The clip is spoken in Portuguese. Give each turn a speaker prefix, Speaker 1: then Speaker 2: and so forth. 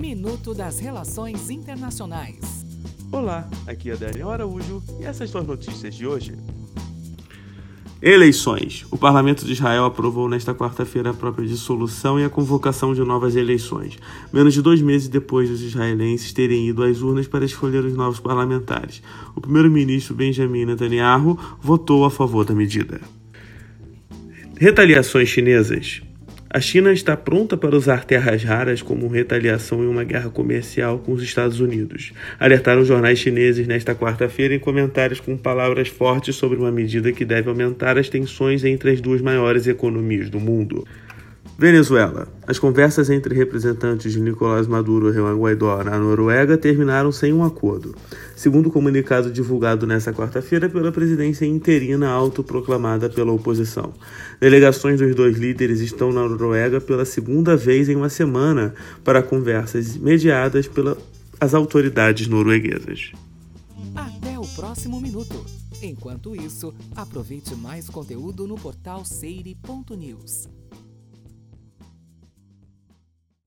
Speaker 1: Minuto das Relações Internacionais.
Speaker 2: Olá, aqui é Daniel Araújo e essas são as notícias de hoje. Eleições. O Parlamento de Israel aprovou nesta quarta-feira a própria dissolução e a convocação de novas eleições, menos de dois meses depois dos israelenses terem ido às urnas para escolher os novos parlamentares. O primeiro-ministro Benjamin Netanyahu votou a favor da medida. Retaliações chinesas. A China está pronta para usar terras raras como retaliação em uma guerra comercial com os Estados Unidos. Alertaram jornais chineses nesta quarta-feira em comentários com palavras fortes sobre uma medida que deve aumentar as tensões entre as duas maiores economias do mundo. Venezuela. As conversas entre representantes de Nicolás Maduro e Juan Guaidó na Noruega terminaram sem um acordo, segundo o comunicado divulgado nesta quarta-feira pela presidência interina autoproclamada pela oposição. Delegações dos dois líderes estão na Noruega pela segunda vez em uma semana para conversas mediadas pelas autoridades norueguesas.
Speaker 1: Até o próximo minuto. Enquanto isso, aproveite mais conteúdo no portal seire.news.